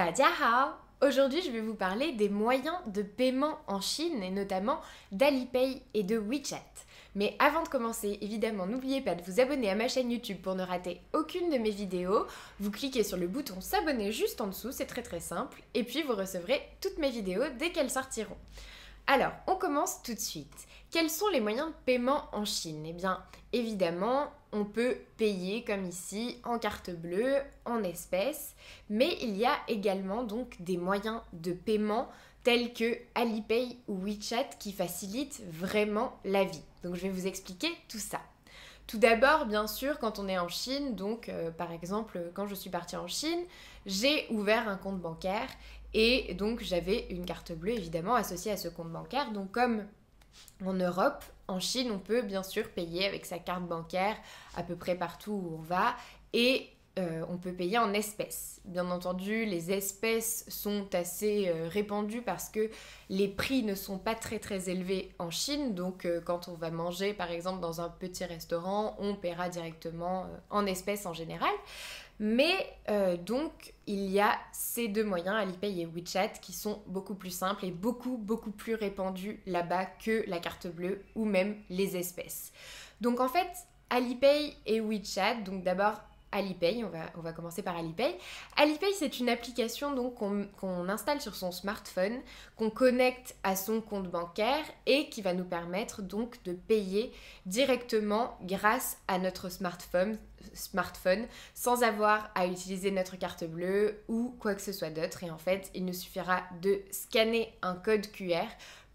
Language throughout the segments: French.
Hao Aujourd'hui, je vais vous parler des moyens de paiement en Chine et notamment d'Alipay et de WeChat. Mais avant de commencer, évidemment, n'oubliez pas de vous abonner à ma chaîne YouTube pour ne rater aucune de mes vidéos. Vous cliquez sur le bouton s'abonner juste en dessous, c'est très très simple. Et puis vous recevrez toutes mes vidéos dès qu'elles sortiront. Alors, on commence tout de suite. Quels sont les moyens de paiement en Chine? Eh bien, évidemment, on peut payer comme ici en carte bleue, en espèces, mais il y a également donc des moyens de paiement tels que Alipay ou WeChat qui facilitent vraiment la vie. Donc je vais vous expliquer tout ça. Tout d'abord, bien sûr, quand on est en Chine, donc euh, par exemple, quand je suis partie en Chine, j'ai ouvert un compte bancaire et donc j'avais une carte bleue évidemment associée à ce compte bancaire. Donc comme en Europe, en Chine, on peut bien sûr payer avec sa carte bancaire à peu près partout où on va. Et euh, on peut payer en espèces. Bien entendu, les espèces sont assez euh, répandues parce que les prix ne sont pas très très élevés en Chine. Donc euh, quand on va manger par exemple dans un petit restaurant, on paiera directement en espèces en général. Mais donc il y a ces deux moyens, Alipay et WeChat, qui sont beaucoup plus simples et beaucoup beaucoup plus répandus là-bas que la carte bleue ou même les espèces. Donc en fait, Alipay et WeChat, donc d'abord Alipay, on va, commencer par Alipay. Alipay, c'est une application donc qu'on installe sur son smartphone, qu'on connecte à son compte bancaire et qui va nous permettre donc de payer directement grâce à notre smartphone, smartphone sans avoir à utiliser notre carte bleue ou quoi que ce soit d'autre. Et en fait, il nous suffira de scanner un code QR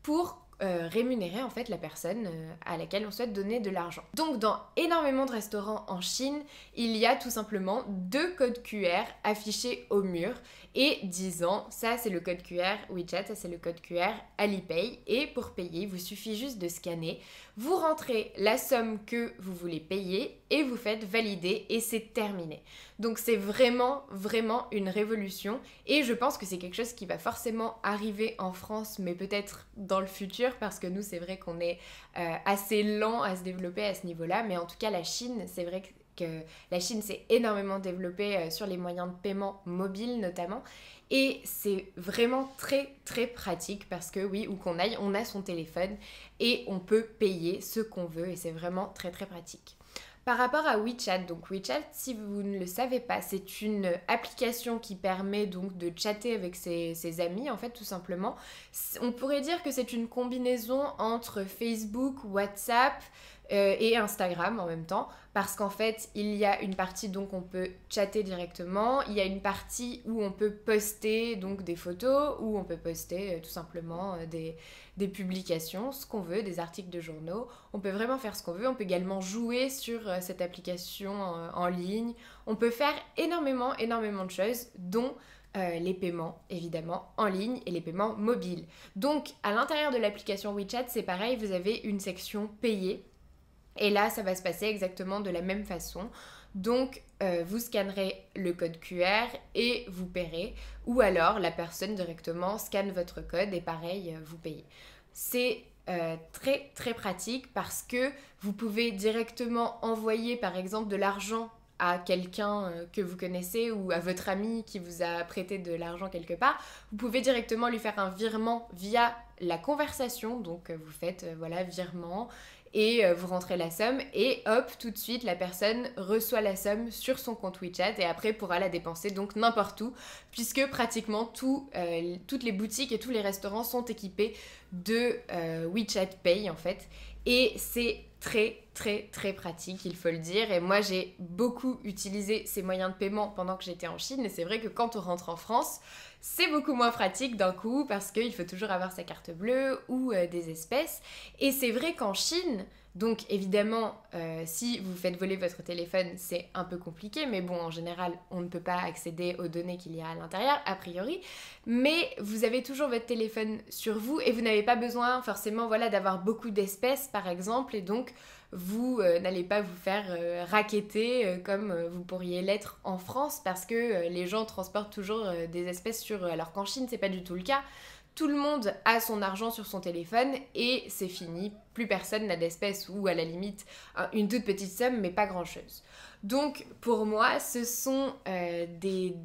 pour euh, rémunérer en fait la personne euh, à laquelle on souhaite donner de l'argent. Donc dans énormément de restaurants en Chine, il y a tout simplement deux codes QR affichés au mur et disant ça c'est le code QR WeChat, ça c'est le code QR Alipay et pour payer, il vous suffit juste de scanner, vous rentrez la somme que vous voulez payer et vous faites valider et c'est terminé. Donc c'est vraiment vraiment une révolution et je pense que c'est quelque chose qui va forcément arriver en France mais peut-être dans le futur parce que nous c'est vrai qu'on est euh, assez lent à se développer à ce niveau-là mais en tout cas la Chine c'est vrai que la Chine s'est énormément développée euh, sur les moyens de paiement mobiles notamment. Et c'est vraiment très très pratique parce que oui, où qu'on aille, on a son téléphone et on peut payer ce qu'on veut et c'est vraiment très très pratique. Par rapport à WeChat, donc WeChat, si vous ne le savez pas, c'est une application qui permet donc de chatter avec ses, ses, amis, en fait, tout simplement. On pourrait dire que c'est une combinaison entre Facebook, WhatsApp, euh, et Instagram en même temps parce qu'en fait il y a une partie donc on peut chatter directement, il y a une partie où on peut poster donc des photos, où on peut poster euh, tout simplement euh, des, des, publications, ce qu'on veut, des articles de journaux, on peut vraiment faire ce qu'on veut, on peut également jouer sur cette application en, ligne, on peut faire énormément énormément de choses dont les paiements évidemment en ligne et les paiements mobiles. Donc à l'intérieur de l'application WeChat c'est pareil, vous avez une section payée et là, ça va se passer exactement de la même façon. Donc, euh, vous scannerez le code QR et vous paierez. Ou alors, la personne directement scanne votre code et pareil, euh, vous payez. C'est euh, très très pratique parce que vous pouvez directement envoyer par exemple de l'argent à quelqu'un que vous connaissez ou à votre ami qui vous a prêté de l'argent quelque part, vous pouvez directement lui faire un virement via la conversation. Donc vous faites voilà virement et euh, vous rentrez la somme et hop, tout de suite, la personne reçoit la somme sur son compte WeChat et après pourra la dépenser donc n'importe où puisque pratiquement euh, toutes les boutiques et tous les restaurants sont équipés de euh, WeChat Pay en fait et c'est très très très pratique, il faut le dire. Et moi j'ai beaucoup utilisé ces moyens de paiement pendant que j'étais en Chine. Et c'est vrai que quand on rentre en France, c'est beaucoup moins pratique d'un coup parce qu'il faut toujours avoir sa carte bleue ou euh, des espèces. Et c'est vrai qu'en Chine, donc évidemment, euh, si vous faites voler votre téléphone, c'est un peu compliqué, mais bon, en général, on ne peut pas accéder aux données qu'il y a à l'intérieur, a priori. Mais vous avez toujours votre téléphone sur vous et vous n'avez pas besoin forcément voilà, d'avoir beaucoup d'espèces, par exemple, et donc vous euh, n'allez pas vous faire euh, raqueter comme vous pourriez l'être en France, parce que les gens transportent toujours des espèces sur... Alors qu'en Chine, c'est pas du tout le cas tout le monde a son argent sur son téléphone et c'est fini. Plus personne n'a d'espèces ou à la limite une toute petite somme mais pas grand-chose. Donc pour moi, ce sont euh, des,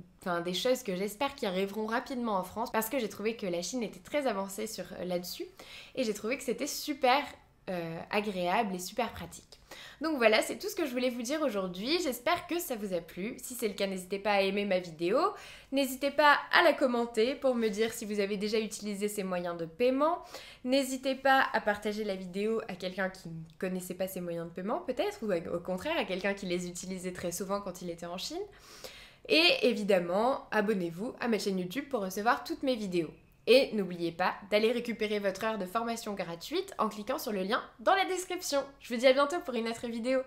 choses que j'espère qui arriveront rapidement en France parce que j'ai trouvé que la Chine était très avancée sur euh, là-dessus et j'ai trouvé que c'était super euh, agréable et super pratique. Donc voilà, c'est tout ce que je voulais vous dire aujourd'hui. J'espère que ça vous a plu. Si c'est le cas, n'hésitez pas à aimer ma vidéo. N'hésitez pas à la commenter pour me dire si vous avez déjà utilisé ces moyens de paiement. N'hésitez pas à partager la vidéo à quelqu'un qui ne connaissait pas ces moyens de paiement peut-être, ou au contraire à quelqu'un qui les utilisait très souvent quand il était en Chine. Et évidemment, abonnez-vous à ma chaîne YouTube pour recevoir toutes mes vidéos. Et n'oubliez pas d'aller récupérer votre heure de formation gratuite en cliquant sur le lien dans la description. Je vous dis à bientôt pour une autre vidéo.